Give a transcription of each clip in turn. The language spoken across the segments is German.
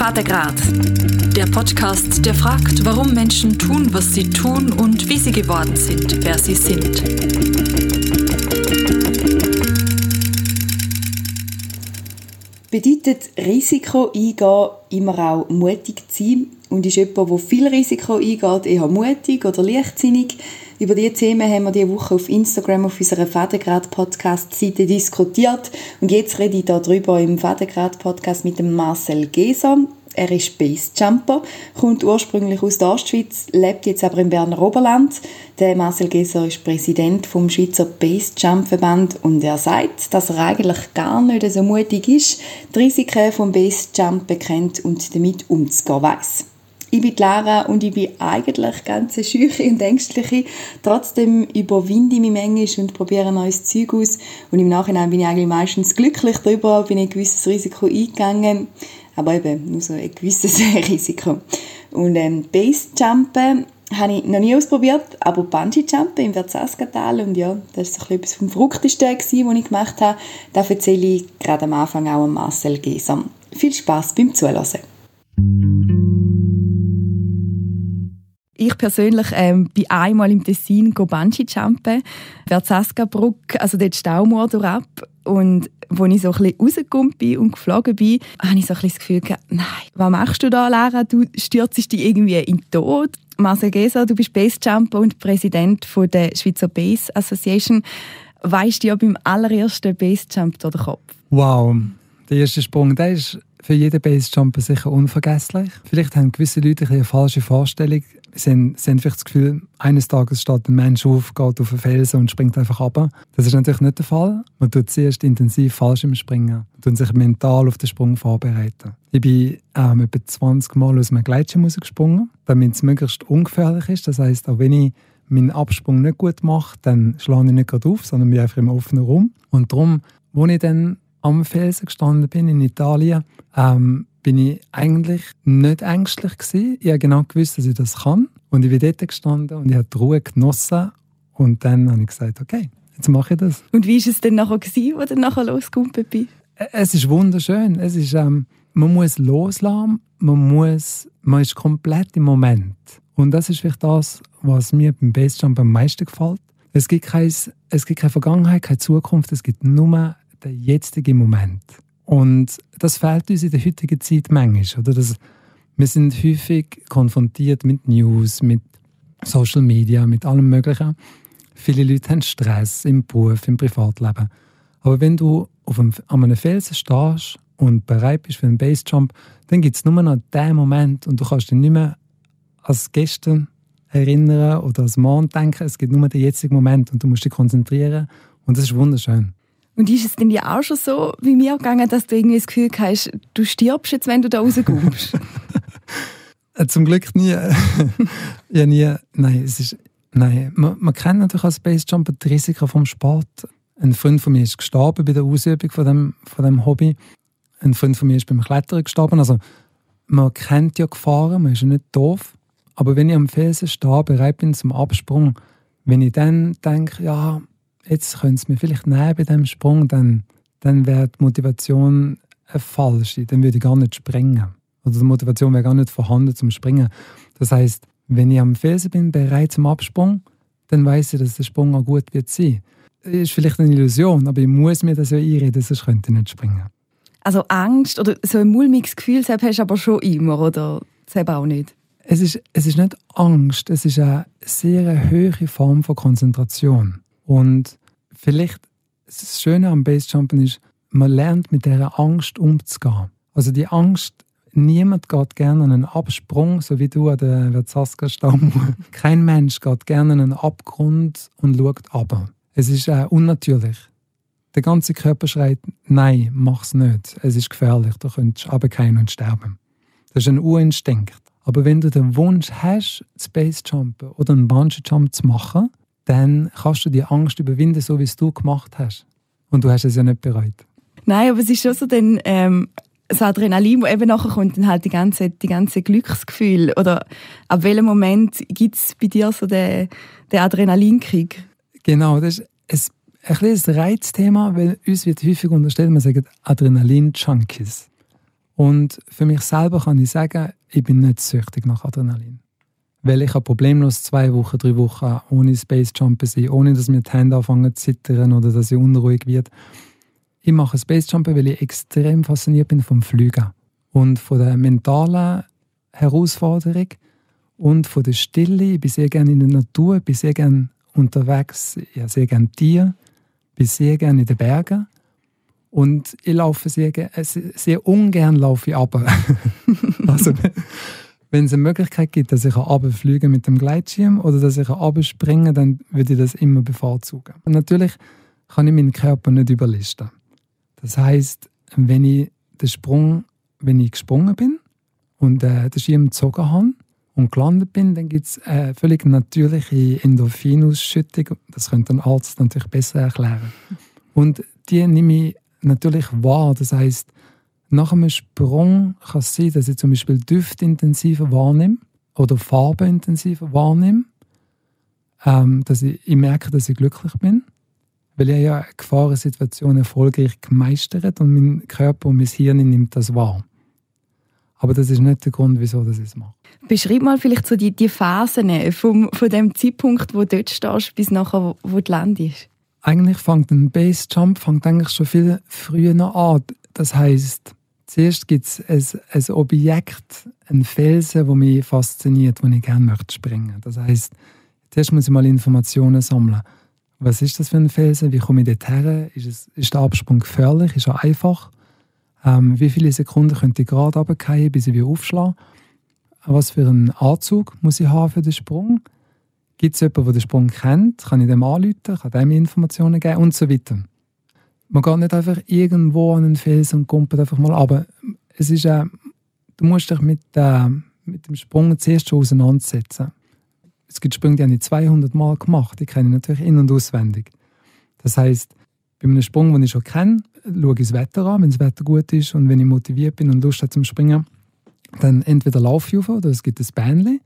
Vatergrad, der Podcast, der fragt, warum Menschen tun, was sie tun und wie sie geworden sind, wer sie sind. Bedeutet Risiko eingehen immer auch mutig zu sein? Und ist jemand, der viel Risiko eingeht, eher mutig oder leichtsinnig? Über diese Themen haben wir diese Woche auf Instagram auf unserer Vatergrad-Podcast-Seite diskutiert. Und jetzt rede ich darüber im Vatergrad-Podcast mit Marcel Geser. Er ist Basejumper, kommt ursprünglich aus der Ostschweiz, lebt jetzt aber im Berner Oberland. Der Marcel Geser ist Präsident vom Schweizer Basejump-Verband und er sagt, dass er eigentlich gar nicht so mutig ist, die Risiken vom Basejump bekennt und damit umzugehen weiss. Ich bin Lara und ich bin eigentlich ganz schüche und ängstliche. Trotzdem überwinde ich mich manchmal und probiere neues Zeug aus. Und im Nachhinein bin ich eigentlich meistens glücklich darüber, bin ein gewisses Risiko eingegangen. Aber eben nur so ein gewisses Risiko. Und ähm, Basejumpen habe ich noch nie ausprobiert, aber Bungee-Jumpen im Verzaskatal und ja, das war so etwas vom Verrücktesten, was ich gemacht habe. Das erzähle ich gerade am Anfang auch Marcel Gesam. Viel Spaß beim Zuhören. Ich persönlich ähm, bin einmal im Tessin Bungee-Jumpen, Verzaska-Brücke, also dort Staumauer durchab. Und als ich so ein bisschen rausgekommen bin und geflogen bin, habe ich so ein bisschen das Gefühl gehabt, nein, was machst du da, Lara? Du stürzest dich irgendwie in den Tod. Marcel Geser, du bist Basejumper und Präsident von der Schweizer Base Association. Weißt du ja beim allerersten Basejump durch den Kopf? Wow, der erste Sprung, der ist für jeden Basejumper sicher unvergesslich. Vielleicht haben gewisse Leute eine falsche Vorstellung. Sie haben, sie haben vielleicht das Gefühl, eines Tages steht ein Mensch auf, geht auf einen Felsen und springt einfach ab. Das ist natürlich nicht der Fall. Man tut zuerst intensiv falsch im Springen. Tut sich mental auf den Sprung vorbereiten. Ich bin ähm, etwa 20 Mal aus einem Gleitschirm gesprungen, damit es möglichst ungefährlich ist. Das heißt, auch wenn ich meinen Absprung nicht gut mache, dann schlage ich nicht gerade auf, sondern bin einfach im offenen Raum. Und darum, als ich dann am Felsen gestanden bin in Italien, ähm, bin ich eigentlich nicht ängstlich gewesen. Ich habe genau gewusst, dass ich das kann. Und ich bin dort gestanden und ich habe die Ruhe genossen. Und dann habe ich gesagt, okay, jetzt mache ich das. Und wie war es denn nachher, gewesen, wo du nachher losgekommen bist? Es ist wunderschön. Es ist, ähm, man muss loslassen, man, muss, man ist komplett im Moment. Und das ist vielleicht das, was mir beim Basejump am meisten gefällt. Es gibt, kein, es gibt keine Vergangenheit, keine Zukunft, es gibt nur den jetzigen Moment. Und das fehlt uns in der heutigen Zeit manchmal. Oder? Das, wir sind häufig konfrontiert mit News, mit Social Media, mit allem Möglichen. Viele Leute haben Stress im Beruf, im Privatleben. Aber wenn du auf einem, an einem Felsen stehst und bereit bist für einen Basejump, dann gibt es nur noch den Moment und du kannst dich nicht mehr als gestern erinnern oder als morgen denken. Es gibt nur den jetzigen Moment und du musst dich konzentrieren und das ist wunderschön. Und ist es denn ja auch schon so wie mir gegangen, dass du irgendwie das Gefühl hast, du stirbst jetzt, wenn du da rauskommst? Äh, zum Glück nie. ja, nie. Nein, es ist, nein. Man, man kennt natürlich als Basejumper die Risiken vom Sport. Ein Freund von mir ist gestorben bei der Ausübung von dem, von dem Hobby. Ein Freund von mir ist beim Klettern gestorben. Also, man kennt ja Gefahren, man ist ja nicht doof. Aber wenn ich am Felsen stehe, bereit bin zum Absprung, wenn ich dann denke, ja, jetzt können sie mir vielleicht nehmen bei diesem Sprung, dann, dann wäre die Motivation eine falsche. Dann würde ich gar nicht springen. Oder die Motivation wäre gar nicht vorhanden zum Springen. Das heißt, wenn ich am Felsen bin, bereit zum Absprung, dann weiß ich, dass der Sprung auch gut wird sein. Das ist vielleicht eine Illusion, aber ich muss mir das ja einreden, sonst könnte ich nicht springen. Also Angst oder so ein mulmiges Gefühl, das hast du aber schon immer, oder das auch nicht? Es ist, es ist nicht Angst, es ist eine sehr hohe Form von Konzentration. Und vielleicht das Schöne am Basejumpen ist, man lernt mit dieser Angst umzugehen. Also die Angst, niemand geht gerne an einen Absprung, so wie du an der Verzaska-Stamm. Kein Mensch geht gerne an einen Abgrund und schaut ab. Es ist äh, unnatürlich. Der ganze Körper schreit, nein, mach's nicht. Es ist gefährlich, du könntest runterfallen und sterben. Das ist ein Urinstinkt. Aber wenn du den Wunsch hast, Space Jumpen oder einen Bungee Jump zu machen, dann kannst du die Angst überwinden, so wie es du gemacht hast. Und du hast es ja nicht bereut. Nein, aber es ist schon so dann, ähm, das Adrenalin, das eben nachher kommt, dann halt die ganze, die ganze Glücksgefühl. Oder ab welchem Moment gibt es bei dir so den, den Adrenalinkrieg? Genau, das ist ein, ein, ein Reizthema, weil uns wird häufig unterstellt, man sagt Adrenalin-Junkies. Und für mich selber kann ich sagen, ich bin nicht süchtig nach Adrenalin. Weil ich problemlos zwei Wochen, drei Wochen ohne Space Jumpen sein, ohne dass mir die Hände anfangen zu zittern oder dass ich unruhig werde. Ich mache Space Jumpen, weil ich extrem fasziniert bin vom Fliegen und von der mentalen Herausforderung und von der Stille. Ich bin sehr gerne in der Natur, ich bin sehr gerne unterwegs, ich habe sehr gerne Tiere, ich bin sehr gerne in den Bergen und ich laufe sehr, äh, sehr ungern laufe ich ab. also, wenn es eine Möglichkeit gibt, dass ich runterfliege mit dem Gleitschirm oder dass ich runterspringe, dann würde ich das immer bevorzugen. Und natürlich kann ich meinen Körper nicht überlisten. Das heißt, wenn ich den Sprung, wenn ich gesprungen bin und äh, den Schirm gezogen habe und gelandet bin, dann gibt es eine völlig natürliche Endorphinausschüttung. Das könnte ein Arzt natürlich besser erklären. Und die nehme ich natürlich wahr. Das heißt, nach einem Sprung kann es sein, dass ich zum Beispiel Düfte intensiver wahrnehme oder Farben intensiver wahrnehme. Ähm, dass ich, ich merke, dass ich glücklich bin, weil ich ja eine Gefahrensituation erfolgreich gemeistert und mein Körper und mein Hirn nimmt das wahr. Aber das ist nicht der Grund, wieso ich es mache. Beschreib mal vielleicht so die, die Phasen vom, von dem Zeitpunkt, wo du dort stehst, bis nachher, wo du landest. Eigentlich fängt ein Base-Jump fängt eigentlich schon viel früher an. Das heißt, zuerst gibt es ein, ein, Objekt, einen Felsen, der mich fasziniert, wo ich gerne möchte springen. Das heißt, zuerst muss ich mal Informationen sammeln. Was ist das für ein Felsen? Wie komme ich dort her? Ist, es, ist der Absprung gefährlich? Ist er einfach? Ähm, wie viele Sekunden könnte ich gerade runterfallen, bis ich wieder aufschlage? Was für einen Anzug muss ich haben für den Sprung? Gibt es jemanden, der den Sprung kennt? Kann ich dem anrufen? Kann dem Informationen geben? Und so weiter. Man geht nicht einfach irgendwo an einen Felsen und kommt einfach mal aber es ist äh, du musst dich mit, äh, mit dem Sprung zuerst schon auseinandersetzen. Es gibt Sprünge, die habe ich 200 Mal gemacht. Die kenne ich natürlich in- und auswendig. Das heißt, bei einem Sprung, den ich schon kenne, schaue ich das Wetter an, wenn das Wetter gut ist und wenn ich motiviert bin und Lust habe zum Springen, dann entweder laufe ich auf oder es gibt ein Bähnchen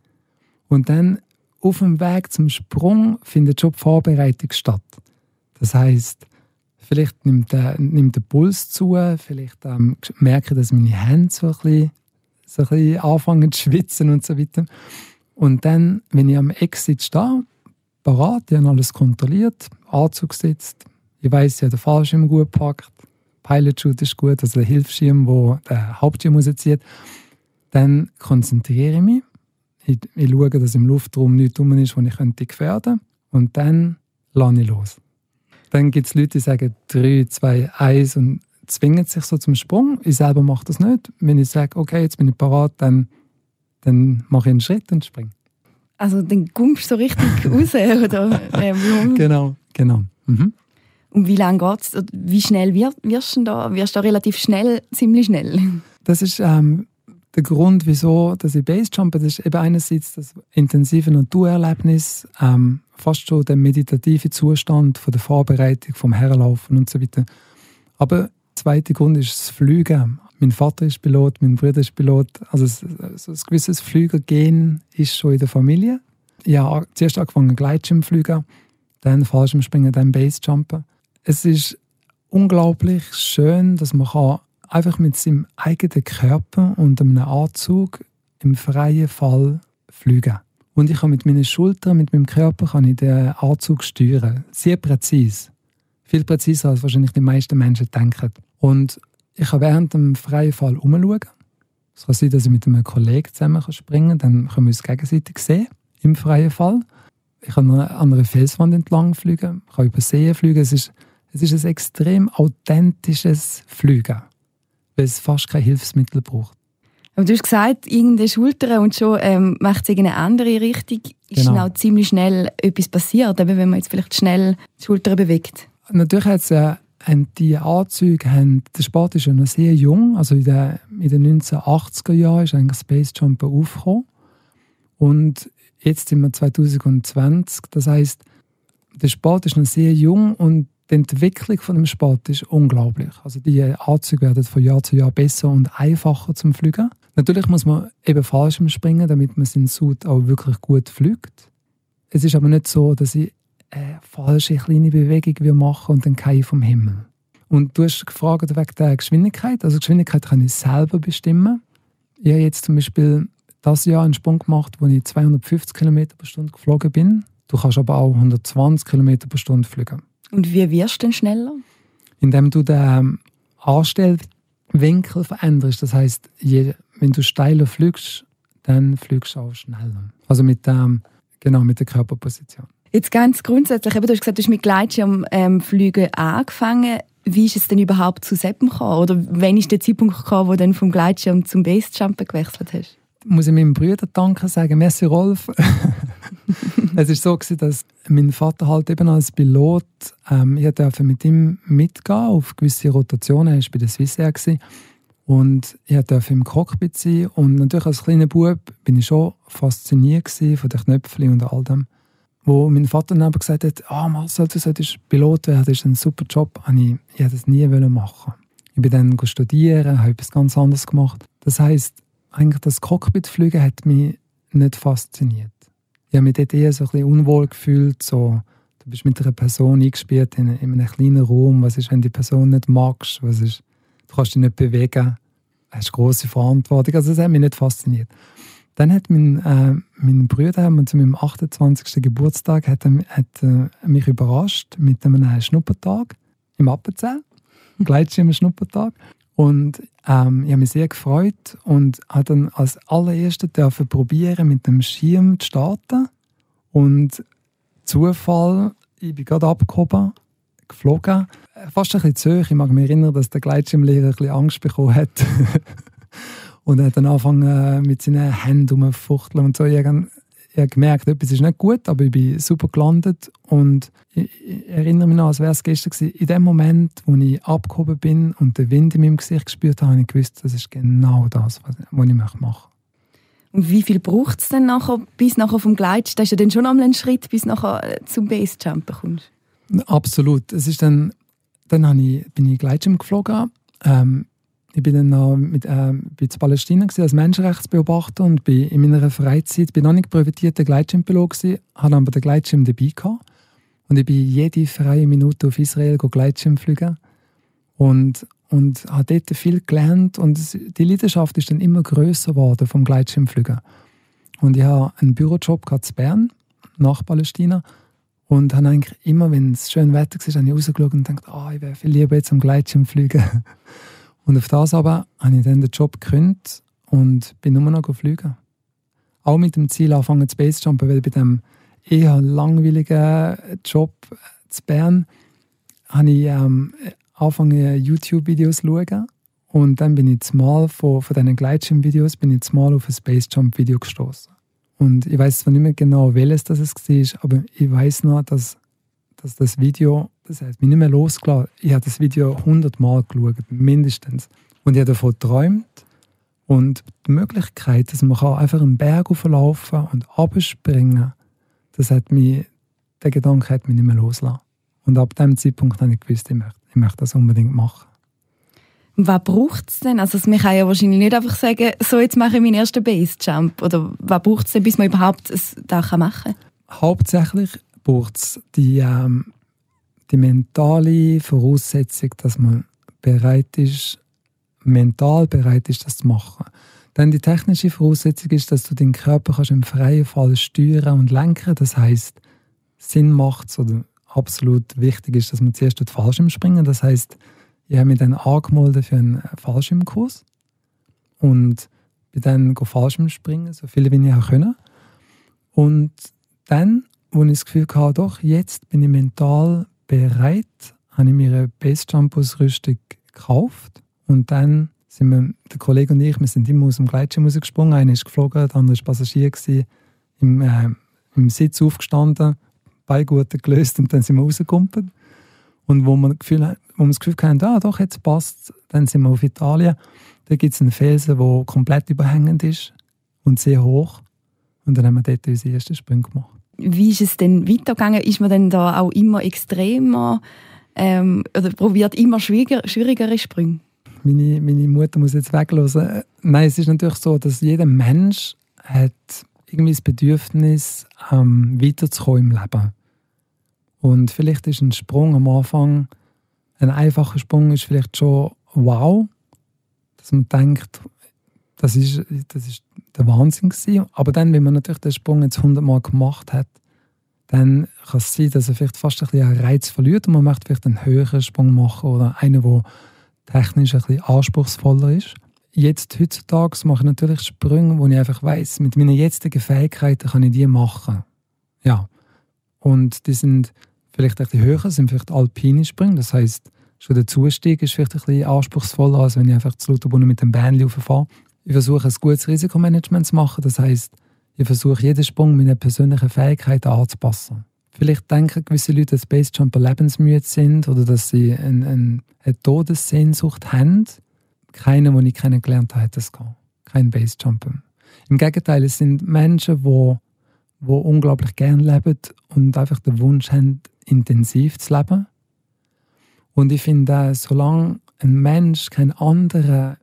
und dann auf dem Weg zum Sprung findet schon die Vorbereitung statt. Das heißt, vielleicht nimmt der, nimmt der Puls zu, vielleicht ähm, merke ich, dass meine Hände so ein, bisschen, so ein anfangen zu schwitzen und so weiter. Und dann, wenn ich am Exit stehe, parat, ich habe alles kontrolliert, Anzug gesetzt, ich weiß, ich habe den Fallschirm gut gepackt, Pilot ist gut, also der Hilfsschirm, der den Hauptschirm rauszieht, dann konzentriere ich mich ich, ich schaue, dass im Luftraum nichts drum ist, was ich gefährden könnte. Und dann lasse ich los. Dann gibt es Leute, die sagen 3, 2, 1 und zwingen sich so zum Sprung. Ich selber mache das nicht. Wenn ich sage, okay, jetzt bin ich parat, dann, dann mache ich einen Schritt und springe. Also dann kommst du so richtig raus, oder? Äh, genau, genau. Mhm. Und wie lange geht es? Wie schnell wirst du da? Wirst du da relativ schnell, ziemlich schnell? Das ist ähm, der Grund, wieso dass ich Basejumpe, das ist eben einerseits das intensive Naturerlebnis, ähm, fast schon der meditative Zustand von der Vorbereitung, vom Herlaufen und so weiter. Aber der zweite Grund ist das Fliegen. Mein Vater ist Pilot, mein Bruder ist Pilot. Also so ein gewisses Flügergehen ist schon in der Familie. Ich habe zuerst angefangen Gleitschirmflügen, dann Fallschirmspringen, dann Basejumpen. Es ist unglaublich schön, dass man kann einfach mit seinem eigenen Körper und einem Anzug im freien Fall fliegen. Und ich kann mit meinen Schultern, mit meinem Körper kann ich den Anzug steuern. Sehr präzise. Viel präziser, als wahrscheinlich die meisten Menschen denken. Und ich kann während dem freien Fall umschauen. Es kann sein, dass ich mit einem Kollegen zusammen springen kann. Dann können wir uns gegenseitig sehen, im freien Fall. Ich kann an einer Felswand entlang fliegen, kann über See fliegen. Es ist, es ist ein extrem authentisches Fliegen weil es fast kein Hilfsmittel braucht. Aber du hast gesagt, irgendeine Schulter und schon ähm, macht es eine andere Richtung. Ist genau. auch ziemlich schnell etwas passiert, eben wenn man jetzt vielleicht schnell die Schulter bewegt? Natürlich hat es äh, die Anzüge, haben, der Sport ist ja noch sehr jung, also in den, in den 1980er Jahren ist eigentlich Space Jumper aufgekommen und jetzt sind wir 2020, das heißt, der Sport ist noch sehr jung und die Entwicklung von dem Sport ist unglaublich. Also die Anzüge werden von Jahr zu Jahr besser und einfacher zum Fliegen. Natürlich muss man eben falsch springen, damit man seinen Suit auch wirklich gut fliegt. Es ist aber nicht so, dass ich eine falsche kleine Bewegung machen und dann keine vom Himmel. Und du hast gefragt wegen der Geschwindigkeit. Also Geschwindigkeit kann ich selber bestimmen. Ich habe jetzt zum Beispiel das Jahr einen Sprung gemacht, wo ich 250 km pro Stunde geflogen bin. Du kannst aber auch 120 km pro Stunde fliegen. Und wie wirst du denn schneller? Indem du den Anstellwinkel veränderst. Das heißt, wenn du steiler fliegst, dann fliegst du auch schneller. Also mit, ähm, genau, mit der Körperposition. Jetzt ganz grundsätzlich, eben, du hast gesagt, du hast mit Gleitschirmflügen ähm, angefangen. Wie ist es denn überhaupt zu Seppen gekommen? Oder wann ist der Zeitpunkt gekommen, wo du dann vom Gleitschirm zum Basejumpen gewechselt hast? Muss ich meinem Bruder danken sagen, merci Rolf. es war so, gewesen, dass mein Vater halt eben als Pilot, ähm, ich durfte mit ihm mitgehen auf gewisse Rotationen, er war bei der Swissair. Gewesen. Und ich durfte im Cockpit sein. Und natürlich als kleiner Bub bin ich schon fasziniert von den Knöpfen und all dem. Wo mein Vater dann aber gesagt hat, ah, Marcel, du solltest Pilot werden, das ist ein super Job. Und ich, ich wollte das nie machen. Ich bin dann studieren, habe etwas ganz anderes gemacht. Das heisst, eigentlich das Cockpitfliegen hat mich nicht fasziniert. Ich habe mich dort eher so ein bisschen unwohl gefühlt, so, du bist mit einer Person eingespielt in, in einem kleinen Raum, was ist, wenn die Person nicht magst, was ist, du kannst dich nicht bewegen, du hast große Verantwortung, also das hat mich nicht fasziniert. Dann hat mein, äh, mein Bruder zu meinem 28. Geburtstag hat, hat äh, mich überrascht mit einem Schnuppertag im Appenzell, Gleitschirm-Schnuppertag. Und ähm, ich habe mich sehr gefreut und habe dann als allererstes probieren, mit dem Schirm zu starten. Und Zufall, ich bin gerade abgehoben, geflogen, fast ein bisschen zu hoch. Ich mag mich erinnern, dass der Gleitschirmlehrer ein bisschen Angst bekommen hat. und er hat dann angefangen mit seinen Händen rumzufuchteln und so. Ich ich habe gemerkt, etwas ist nicht gut, aber ich bin super gelandet und ich, ich erinnere mich noch, als wäre es gestern gewesen. In dem Moment, wo ich abgehoben bin und den Wind in meinem Gesicht gespürt habe, habe ich gewusst, das ist genau das, was, was ich machen möchte. Und wie viel braucht es denn nachher, bis nachher vom Gleit? Das ist ja dann schon einmal ein Schritt, bis nachher äh, zum Basejumpen kommst. Absolut. Es ist dann, dann ich, bin ich Gleitschirm geflogen. Ähm, ich bin dann noch mit, äh, bin in Palästina als Menschenrechtsbeobachter und bin in meiner Freizeit bin noch nicht privatierter Gleitschirmpilot gewesen, hatte aber den Gleitschirm dabei gehabt. Und ich bin jede freie Minute auf Israel Gleitschirm fliegen und und habe dort viel gelernt und die Leidenschaft ist dann immer größer geworden vom Gleitschirmfliegen. Und ich habe einen Bürojob in Bern nach Palästina und habe eigentlich immer, wenn es schön Wetter war, habe rausgeschaut und gedacht, oh, ich wäre viel lieber jetzt am Gleitschirm fliegen. Und auf das aber habe ich dann den Job gekündigt und bin nur noch fliegen. Auch mit dem Ziel anfangen zu Basejumpen, weil bei dem eher langweiligen Job zu Bern habe ich ähm, angefangen YouTube-Videos zu schauen und dann bin ich zumal von, von diesen Gleitschirm-Videos bin ich zumal auf ein Spacejump-Video gestoßen. Und ich weiß zwar nicht mehr genau, welches das war, aber ich weiß noch, dass, dass das Video das heißt, mich nicht mehr losgelassen. Ich habe das Video hundertmal geschaut, mindestens. Und ich habe davon geträumt. Und die Möglichkeit, dass man einfach einen Berg auflaufen und abspringen das hat mich, der Gedanke hat mich nicht mehr losgelassen. Und ab dem Zeitpunkt habe ich gewusst, ich möchte, ich möchte das unbedingt machen. Was braucht es denn? Also, man kann ja wahrscheinlich nicht einfach sagen, so jetzt mache ich meinen ersten Basejump. Oder was braucht es denn, bis man überhaupt das machen kann? Hauptsächlich braucht es die ähm, die mentale Voraussetzung, dass man bereit ist, mental bereit ist, das zu machen. Dann die technische Voraussetzung ist, dass du den Körper kannst im freien Fall steuern und lenken. Das heißt, Sinn macht es oder absolut wichtig ist, dass man zuerst den Fallschirm springen. Das heißt, ich habe mich dann angemeldet für einen Fallschirmkurs und bin dann Fallschirm springen, so viele wie ich auch können. Und dann, wo ich das Gefühl hatte, doch, jetzt bin ich mental bereit, habe ich mir eine Basejump-Ausrüstung gekauft und dann sind wir, der Kollege und ich, wir sind immer aus dem Gleitschirm rausgesprungen. Einer ist geflogen, der andere war Passagier, gewesen, im, äh, im Sitz aufgestanden, Beigurte gelöst und dann sind wir rausgekommen. Und wo wir, Gefühl, wo wir das Gefühl hatten, ah, doch, jetzt passt dann sind wir auf Italien. Da gibt es einen Felsen, der komplett überhängend ist und sehr hoch. Und dann haben wir dort unsere ersten Sprünge gemacht wie ist es denn weitergegangen? Ist man denn da auch immer extremer ähm, oder probiert immer schwieriger, schwierigere Sprünge? Meine, meine Mutter muss jetzt weglassen. Nein, es ist natürlich so, dass jeder Mensch hat irgendwie das Bedürfnis, ähm, weiterzukommen im Leben. Und vielleicht ist ein Sprung am Anfang ein einfacher Sprung ist vielleicht schon wow, dass man denkt, das ist, das ist der Wahnsinn gewesen. Aber dann, wenn man natürlich den Sprung jetzt hundertmal gemacht hat, dann kann es sein, dass er vielleicht fast ein bisschen Reiz verliert und man möchte vielleicht einen höheren Sprung machen oder einen, der technisch ein bisschen anspruchsvoller ist. Jetzt, heutzutage, mache ich natürlich Sprünge, wo ich einfach weiß, mit meinen jetzigen Fähigkeiten kann ich die machen. Ja. Und die sind vielleicht ein bisschen höher, sind vielleicht alpine Sprünge. Das heißt, schon der Zustieg ist vielleicht ein bisschen anspruchsvoller, als wenn ich einfach zu Lauterbrunnen mit dem Bändchen rauffahre. Ich versuche, ein gutes Risikomanagement zu machen. Das heißt, ich versuche, jeden Sprung meinen persönlichen Fähigkeiten anzupassen. Vielleicht denken gewisse Leute, dass Basejumper lebensmüde sind oder dass sie eine, eine, eine Todessehnsucht haben. Keiner, den ich kennengelernt habe, hat das gehabt. Kein Basejumper. Im Gegenteil, es sind Menschen, die, die unglaublich gern leben und einfach den Wunsch haben, intensiv zu leben. Und ich finde, solange ein Mensch keinen anderen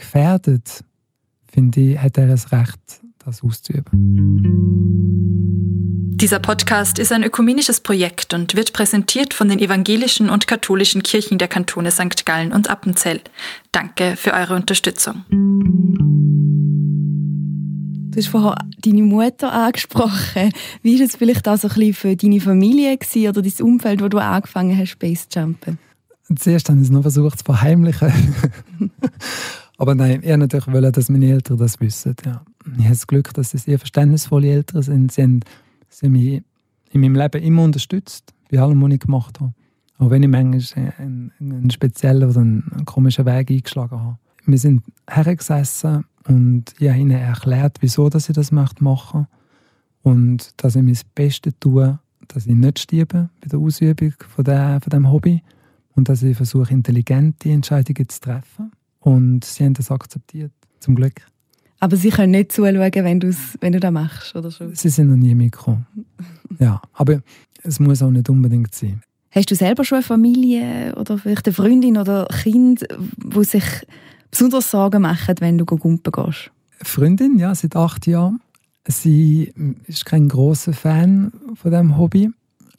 gefährdet, finde ich, hat er das Recht, das auszuüben. Dieser Podcast ist ein ökumenisches Projekt und wird präsentiert von den evangelischen und katholischen Kirchen der Kantone St. Gallen und Appenzell. Danke für eure Unterstützung. Du hast vorher deine Mutter angesprochen. Wie war es vielleicht auch so ein bisschen für deine Familie gewesen, oder dein Umfeld, wo du angefangen hast, Space Jumpen? Zuerst habe ich es noch versucht zu verheimlichen. Aber nein, ich natürlich wollte, dass meine Eltern das wissen. Ja. Ich habe das Glück, dass sie sehr verständnisvolle Eltern sind. Sie haben, sie haben mich in meinem Leben immer unterstützt, bei allem, was ich gemacht habe. Auch wenn ich manchmal einen, einen speziellen oder einen, komischen Weg eingeschlagen habe. Wir sind hergesessen und ich habe ihnen erklärt, wieso dass ich das machen möchte. Und dass ich mein Bestes tue, dass ich nicht sterbe bei der Ausübung von, der, von diesem Hobby. Und dass ich versuche, intelligente Entscheidungen zu treffen und sie haben das akzeptiert, zum Glück. Aber sie können nicht zuschauen, wenn, wenn du das machst, oder schon? Sie sind noch nie mitgekommen. ja, aber es muss auch nicht unbedingt sein. Hast du selber schon eine Familie oder vielleicht eine Freundin oder ein Kind, wo sich besonders Sorgen machen, wenn du gumpen gehst? Freundin, ja, seit acht Jahren. Sie ist kein großer Fan von diesem Hobby,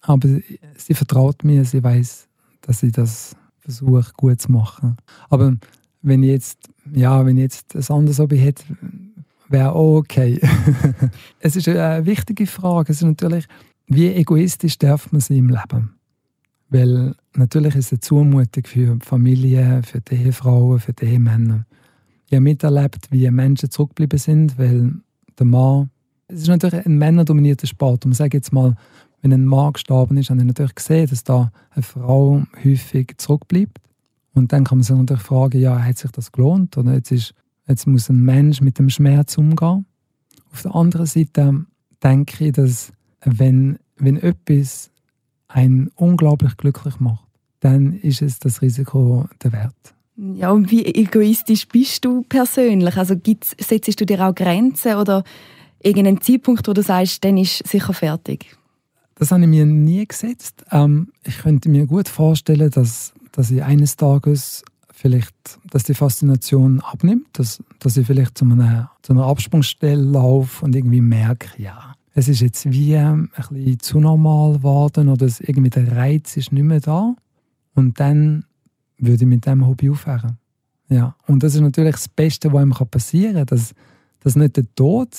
aber sie vertraut mir, sie weiß, dass ich das versuche gut zu machen. Aber wenn ich jetzt, ja, wenn ich jetzt ein anderes Hobby hätte, wäre auch okay. es ist eine wichtige Frage. Es ist natürlich, wie egoistisch darf man sein im Leben? Weil natürlich ist es eine Zumutung für die Familie, für die Ehefrauen, für die Ehemänner. Ich habe miterlebt, wie Menschen zurückgeblieben sind, weil der Mann, es ist natürlich ein männerdominierter Sport. Und man sagt jetzt mal, wenn ein Mann gestorben ist, habe ich natürlich gesehen, dass da eine Frau häufig zurückbleibt. Und dann kann man sich natürlich fragen, ja, hat sich das gelohnt? Oder jetzt, ist, jetzt muss ein Mensch mit dem Schmerz umgehen. Auf der anderen Seite denke ich, dass wenn, wenn etwas einen unglaublich glücklich macht, dann ist es das Risiko der Wert. Ja, und wie egoistisch bist du persönlich? Also gibt's, setzt du dir auch Grenzen oder irgendeinen Zeitpunkt, wo du sagst, dann ist sicher fertig? Das habe ich mir nie gesetzt. Ähm, ich könnte mir gut vorstellen, dass dass ich eines Tages vielleicht, dass die Faszination abnimmt, dass, dass ich vielleicht zu einer, zu einer Absprungsstelle laufe und irgendwie merke, ja, es ist jetzt wie ein bisschen zu normal geworden oder irgendwie der Reiz ist nicht mehr da. Und dann würde ich mit dem Hobby aufhören. Ja, und das ist natürlich das Beste, was einem passieren kann, dass, dass nicht der Tod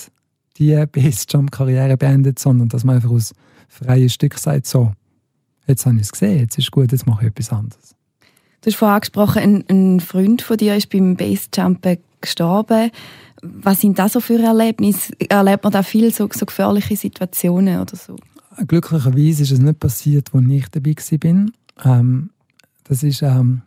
die Base-Jump-Karriere beendet, sondern dass man einfach aus freiem Stück sagt, so, jetzt habe ich es gesehen, jetzt ist gut, jetzt mache ich etwas anderes. Du hast vorhin angesprochen, ein, ein Freund von dir ist beim Basejumpen gestorben. Was sind das so für Erlebnisse? Erlebt man da viel so, so gefährliche Situationen oder so? Glücklicherweise ist es nicht passiert, als ich dabei war. Ähm, das war ähm,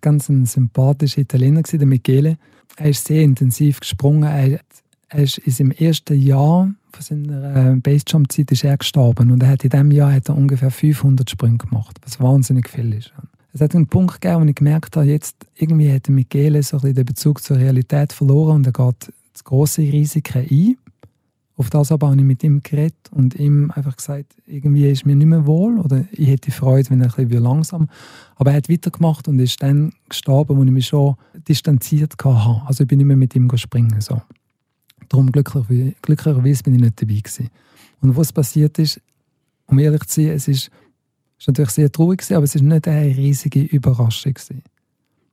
ganz ein sympathischer Italiener, der Michele. Er ist sehr intensiv gesprungen. Er, er ist in seinem ersten Jahr von seiner äh, Basejump-Zeit ist er gestorben und er hat in diesem Jahr hat er ungefähr 500 Sprünge gemacht, was wahnsinnig viel ist es hat einen Punkt gegeben, wo ich gemerkt habe, jetzt irgendwie hat Michele so den Bezug zur Realität verloren und er geht große Risiken ein. Auf das aber habe ich mit ihm geredet und ihm einfach gesagt, irgendwie ist mir nicht mehr wohl oder ich hätte Freude, wenn er ein bisschen langsam. Aber er hat weitergemacht und ist dann gestorben, wo ich mich schon distanziert hatte. Also ich bin nicht mehr mit ihm springen. So. Darum glücklicherweise, glücklicherweise bin ich nicht dabei gewesen. Und was passiert ist, um ehrlich zu sein, es ist Es war natürlich sehr traurig, aber es war nicht eine riesige Überraschung.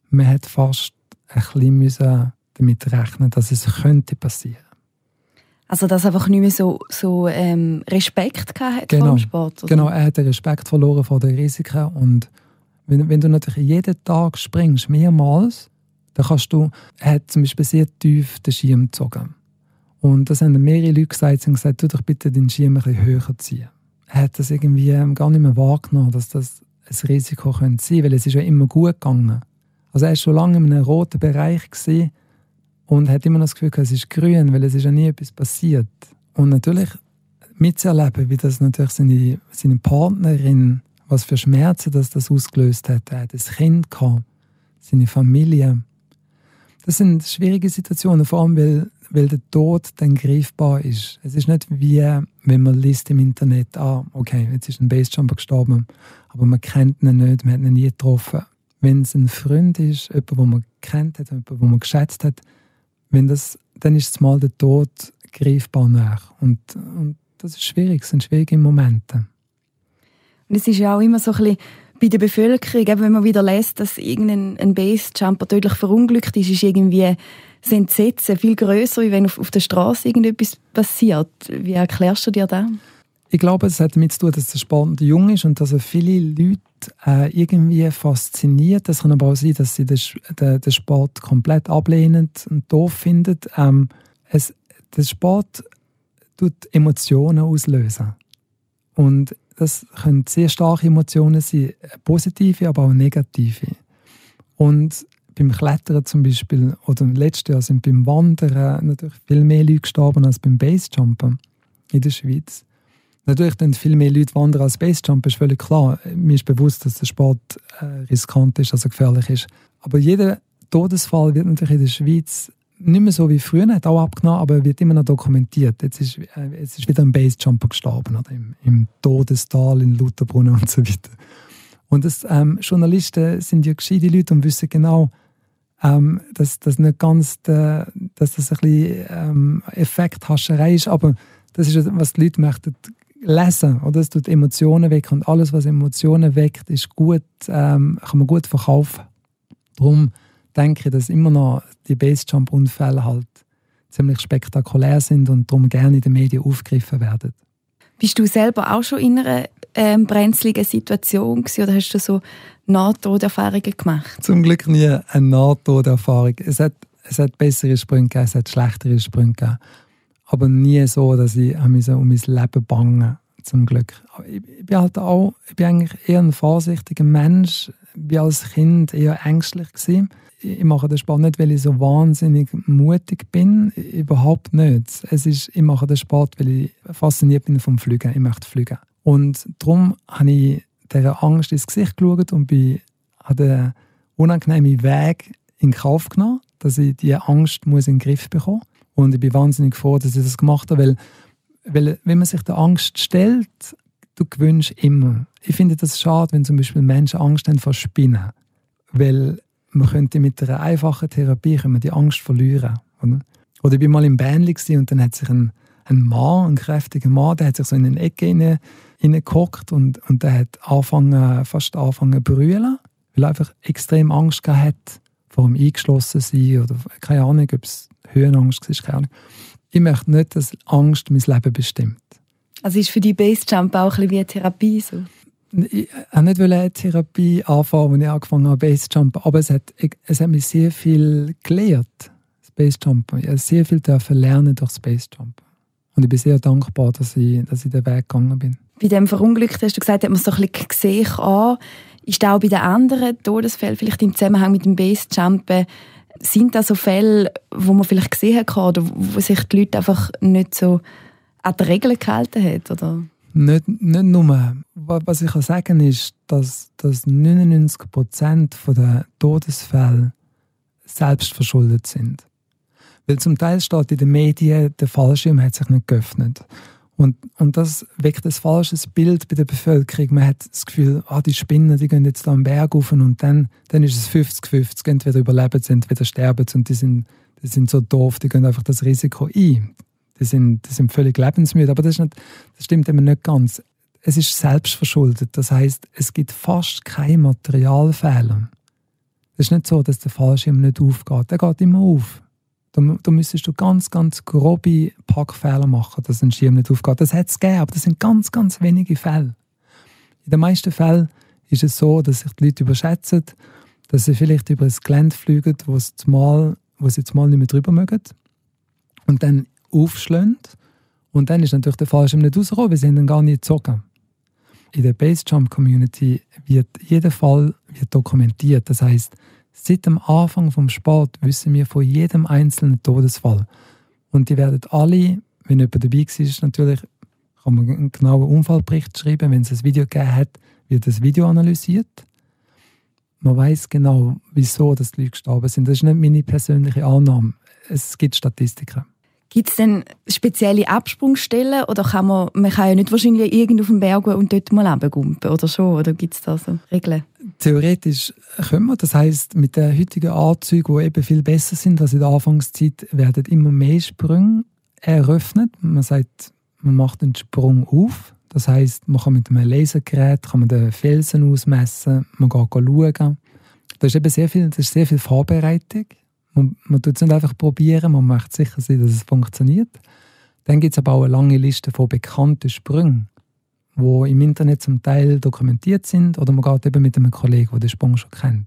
Man hat fast ein bisschen damit rechnen dass es könnte passieren also dass er einfach nicht mehr so, so ähm, Respekt gehabt genau. vor dem Sport? Oder? Genau, er hat den Respekt verloren vor den Risiken und wenn, wenn du natürlich jeden Tag springst, mehrmals, dann kannst du, er hat zum Beispiel sehr tief den Schirm gezogen. Und das haben mehrere Leute gesagt, sie haben gesagt, tu doch bitte den Schirm ein bisschen höher ziehen. Hat das irgendwie ähm, gar nicht mehr wahrgenommen, dass das ein Risiko könnte sein, weil es ist ja immer gut gegangen. Also er war schon lange in einem roten Bereich und hat immer noch das Gefühl, es ist grün, weil es ist ja nie etwas passiert. Und natürlich mitzuerleben, wie das natürlich seine, seine Partnerin, was für Schmerzen das, das ausgelöst hat. Er hat ein Kind gehabt, seine Familie. Das sind schwierige Situationen, vor allem weil, weil der Tod dann greifbar ist. Es ist nicht wie, wenn man liest im Internet, ah, okay, jetzt ist ein Basejumper gestorben, aber man kennt ihn nicht, man hat ihn nie getroffen. Wenn es ein Freund ist, jemand, den man kennt hat, jemand, den man geschätzt hat, wenn das, dann ist es mal der Tod greifbar nach. Und, und das ist schwierig, das sind schwierige Momente. Und es ist ja auch immer so ein bisschen bei der Bevölkerung, eben wenn man wieder lässt, dass irgendein ein Base-Jumper tödlich verunglückt ist, ist irgendwie das Entsetzen viel größer, als wenn auf, auf der Straße irgendetwas passiert. Wie erklärst du dir das? Ich glaube, es hat damit zu tun, dass der Sport jung ist und dass er viele Leute äh, irgendwie fasziniert. Es kann aber auch sein, dass sie den, den, den Sport komplett ablehnen und doof finden. Ähm, es, der Sport tut Emotionen auslösen. Und das können sehr starke Emotionen sein, positive, aber auch negative. Und beim Klettern zum Beispiel, oder im letzten Jahr sind beim Wandern natürlich viel mehr Leute gestorben als beim Basejumpen in der Schweiz. Natürlich dann viel mehr Leute wandern als Basejump, ist völlig klar. Mir ist bewusst, dass der Sport äh, riskant ist, also gefährlich ist. Aber jeder Todesfall wird natürlich in der Schweiz nicht mehr so wie früher, hat auch abgenommen, aber wird immer noch dokumentiert. Jetzt ist, äh, jetzt ist wieder ein Basejumper gestorben, oder? Im, im Todestal in Lutherbrunnen und so weiter. Und das, ähm, Journalisten sind ja gescheite Leute und wissen genau, ähm, dass das nicht ganz, der, dass das ein bisschen ähm, Effekthascherei ist, aber das ist, was die Leute möchten lesen, oder? Es tut Emotionen weg und alles, was Emotionen weckt, ist gut, ähm, kann man gut verkaufen. Darum denke dass immer noch die Basejump-Unfälle halt ziemlich spektakulär sind und darum gerne in den Medien aufgegriffen werden. Bist du selber auch schon in einer ähm, brenzligen Situation gewesen, oder hast du so Nahtoderfahrungen gemacht? Zum Glück nie eine Nahtoderfahrung. Es hat, es hat bessere Sprünge gegeben, es hat schlechtere Sprünge gegeben aber nie so, dass ich um mein Leben bange zum Glück. Ich, ich bin halt auch, ich bin eigentlich eher ein vorsichtiger Mensch. War als Kind eher ängstlich gewesen. Ich mache den Sport nicht, weil ich so wahnsinnig mutig bin. Überhaupt nicht. Es ist, ich mache den Sport, weil ich fasziniert bin vom Fliegen. Ich möchte fliegen. Und darum habe ich dieser Angst ins Gesicht geschaut und bin, habe den unangenehmen Weg in Kauf genommen, dass ich diese Angst muss in den Griff bekommen muss. Und ich bin wahnsinnig froh, dass ich das gemacht habe, weil, weil wenn man sich der Angst stellt, du gewünscht immer. Ich finde das schade, wenn zum Beispiel Menschen Angst haben vor Spinnen. Weil man könnte mit einer einfachen Therapie die Angst verlieren. Oder? oder ich war mal im Bähnli und dann hat sich ein, ein Mann, ein kräftiger Mann, der hat sich so in eine Ecke hineingehockt und, und der hat angefangen, fast angefangen zu brüllen, weil er einfach extrem Angst gehabt vor dem Eingeschlossensein oder keine Ahnung, ob es Höhenangst war, keine Ahnung. Ich möchte nicht, dass Angst mein Leben bestimmt. Also ist für die Basejump auch ein bisschen wie eine Therapie so? Ich wollte nicht eine Therapie anfangen, als ich angefangen habe, Basejumpen, aber es hat, es hat mich sehr viel gelehrt, das Basejumpen. Ich durfte sehr viel lernen durch das Basejumpen. Und ich bin sehr dankbar, dass ich, dass ich den Weg gegangen bin. Bei dem Verunglückten hast du gesagt, hat man so ein bisschen gesehen an. Ist auch bei den anderen Todesfällen, vielleicht im Zusammenhang mit dem Basejumpen, sind das so Fälle, wo man vielleicht gesehen hat oder wo sich die Leute einfach nicht so an die Regeln gehalten haben? Oder? Nicht, nicht nur. Was ich kann sagen ist, dass, dass 99 der Todesfälle selbst verschuldet sind. Weil zum Teil steht in den Medien, der Fallschirm hat sich nicht geöffnet. Und, und das weckt ein falsches Bild bei der Bevölkerung. Man hat das Gefühl, ah, die Spinnen, die gehen jetzt da am Berg rauf und dann, dann ist es 50-50. Entweder überleben sie, entweder sterben sie und die sind, die sind so doof, die gehen einfach das Risiko ein. Die sind, die sind völlig lebensmüde. Aber das, nicht, das stimmt eben nicht ganz. es ist selbstverschuldet. Das heißt, es gibt fast keine Materialfehler. Es ist nicht so, dass der Fallschirm nicht aufgeht. Der geht immer auf. Da, da müsstest du ganz, ganz grobe Packfehler machen, dass ein Schirm nicht aufgeht. Das hat es gegeben, aber das sind ganz, ganz wenige Fälle. In den meisten Fällen ist es so, dass sich die Leute überschätzen, dass sie vielleicht über ein Gelände fliegen, wo sie mal, wo sie jetzt nicht mehr drüber mögen und dann aufschlagen. Und dann ist natürlich der Fallschirm nicht rausgekommen, weil sie ihn gar nicht gezogen. In der Basejump-Community wird jeder Fall wird dokumentiert. Das heißt, seit dem Anfang vom Sport wissen wir von jedem einzelnen Todesfall. Und die werden alle, wenn jemand dabei war, natürlich kann man einen genauen Unfallbericht schreiben. Wenn es ein Video gegeben hat, wird das Video analysiert. Man weiß genau, wieso die Leute gestorben sind. Das ist nicht meine persönliche Annahme. Es gibt Statistiken. Gibt es denn spezielle Absprungstellen oder kann man, man kann ja nicht wahrscheinlich irgendwo auf den Berg und dort mal runtergumpen oder schon? Oder gibt es da so Regeln? Theoretisch können wir. Das heißt, mit den heutigen Anzügen, die eben viel besser sind als in der Anfangszeit, werden immer mehr Sprünge eröffnet. Man sagt, man macht einen Sprung auf. Das heißt, man kann mit einem Lasergerät kann man den Felsen ausmessen, man kann schauen. Da ist eben sehr viel, das ist sehr viel Vorbereitung. Man, man tut es nicht einfach probieren, man möchte sicher sein, dass es funktioniert. Dann gibt es aber auch eine lange Liste von bekannten Sprüngen, die im Internet zum Teil dokumentiert sind oder man geht eben mit einem Kollegen, der den Sprung schon kennt.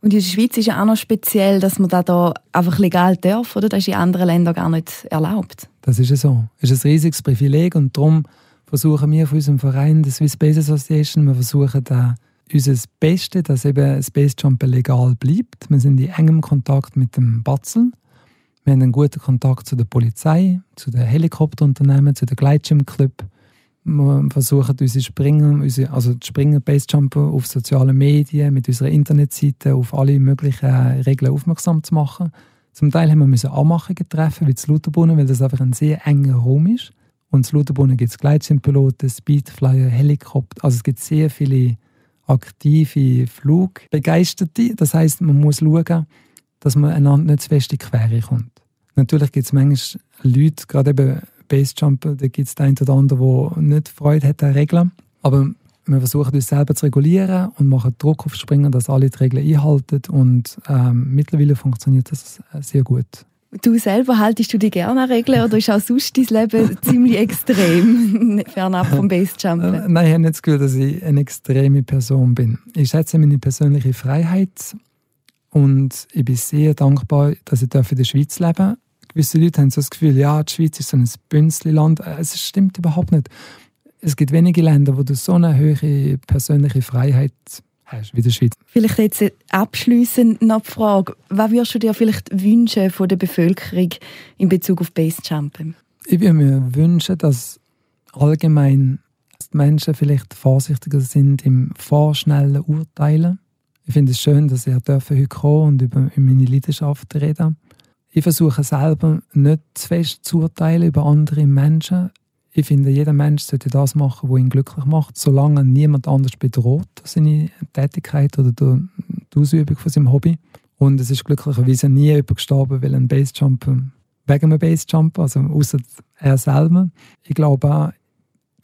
Und in der Schweiz ist ja auch noch speziell, dass man da, da einfach legal darf, oder? Das ist in anderen Ländern gar nicht erlaubt. Das ist ja so. Das ist ein riesiges Privileg und darum versuchen wir von unserem Verein, der Swiss Space Association, wir versuchen da unser Bestes, dass eben Space Jumper legal bleibt. Wir sind in engem Kontakt mit dem Batzel. Wir haben einen guten Kontakt zu der Polizei, zu den Helikopterunternehmen, zu den Gleitschirmclub. Wir versuchen unsere Springer, unsere, also die Springer Basejumper auf sozialen Medien, mit unserer Internetseite auf alle möglichen Regeln aufmerksam zu machen. Zum Teil haben wir Anmachungen treffen, wie zu Lutherbrunnen, weil das einfach ein sehr enger Raum ist. Und zu Lutherbrunnen gibt es Gleitschirmpiloten, Speedflyer, Helikopter. Also es gibt sehr viele aktive Flugbegeisterte. Das heißt, man muss schauen, dass man einander nicht zu fest in die Quere kommt. Natürlich gibt es manchmal Leute, gerade eben Basejumper, da gibt es den einen oder anderen, der nicht Freude hat an Regeln. Aber wir versuchen uns selber zu regulieren und machen Druck auf Springen, dass alle die Regeln einhalten. Und ähm, mittlerweile funktioniert das sehr gut. Du selber haltest du dich gerne an Regeln oder ist auch sonst dein Leben ziemlich extrem, fernab vom Basejumpen? Äh, nein, ich habe nicht das Gefühl, dass ich eine extreme Person bin. Ich schätze meine persönliche Freiheit und ich bin sehr dankbar, dass ich in der Schweiz leben darf gewisse Leute haben so das Gefühl, ja, die Schweiz ist so ein Bünzli-Land. Äh, es stimmt überhaupt nicht. Es gibt wenige Länder, wo du so eine hohe persönliche Freiheit hast wie die Schweiz. Vielleicht jetzt abschließend noch die Frage, was würdest du dir vielleicht wünschen von der Bevölkerung in Bezug auf Basejumpen? Ich würde mir wünschen, dass allgemein die Menschen vielleicht vorsichtiger sind im vorschnellen Urteilen. Ich finde es schön, dass ich heute kommen und über meine Leidenschaft reden ich versuche selber nicht zu fest zu urteilen über andere Menschen. Ich finde, jeder Mensch sollte das machen, was ihn glücklich macht, solange niemand anders bedroht seine Tätigkeit oder die Ausübung von seinem Hobby. Und es ist glücklicherweise nie jemand gestorben, weil ein Basejumper wegen einem Basejumper, also außer er selber. Ich glaube auch,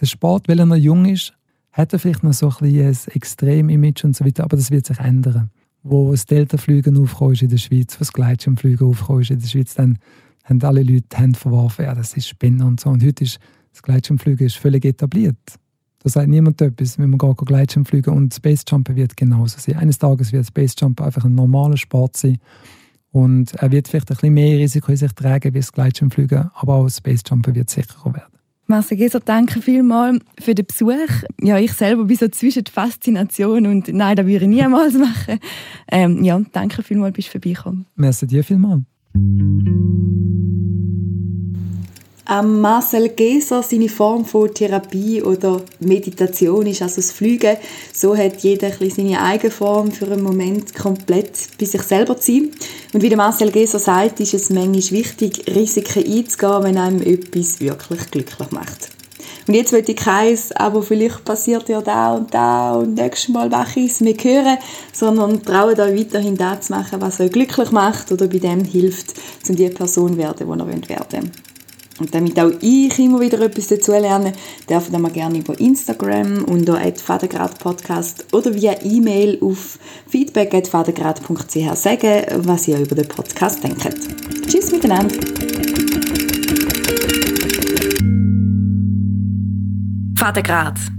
der Sport, weil er noch jung ist, hat er vielleicht noch so ein, ein Extrem-Image und so weiter, aber das wird sich ändern wo das Deltafliegen aufgekommen ist in der Schweiz, wo das Gleitschirmfliegen aufgekommen ist in der Schweiz, dann haben alle Leute die Hände verworfen, ja, das ist Spinner und so. Und heute ist das Gleitschirmfliegen ist völlig etabliert. Da sagt niemand etwas, wenn man gar Gleitschirmfliegen und Spacejumper wird genauso sein. Eines Tages wird Spacejumper einfach ein normaler Sport sein und er wird vielleicht ein bisschen mehr Risiko in sich tragen wie das Gleitschirmfliegen, aber auch das Spacejumper wird sicherer werden. Marcel Geser, danke vielmals für den Besuch. Ja, ich selber bin so zwischen Faszination und nein, das würde ich niemals machen. Ähm, ja, danke vielmals, bist du vorbeigekommen. Merci dir vielmals. Ähm, Marcel Geser, seine Form von Therapie oder Meditation ist also das Fliegen. So hat jeder seine eigene Form für einen Moment komplett bei sich selber zu sein. Und wie der Marcel Geser sagt, ist es manchmal wichtig, Risiken einzugehen, wenn einem etwas wirklich glücklich macht. Und jetzt will ich keins, aber vielleicht passiert ja da und da und nächstes Mal mache ich es mehr hören, sondern traue euch weiterhin das zu machen, was euch glücklich macht oder bei dem hilft, um die Person zu werden, die ihr werden wollt. Und damit auch ich immer wieder etwas dazu lerne, dürfen ihr mir gerne über Instagram unter Podcast oder via E-Mail auf feedback.fadengrad.ch sagen, was ihr über den Podcast denkt. Tschüss miteinander! Vatergrad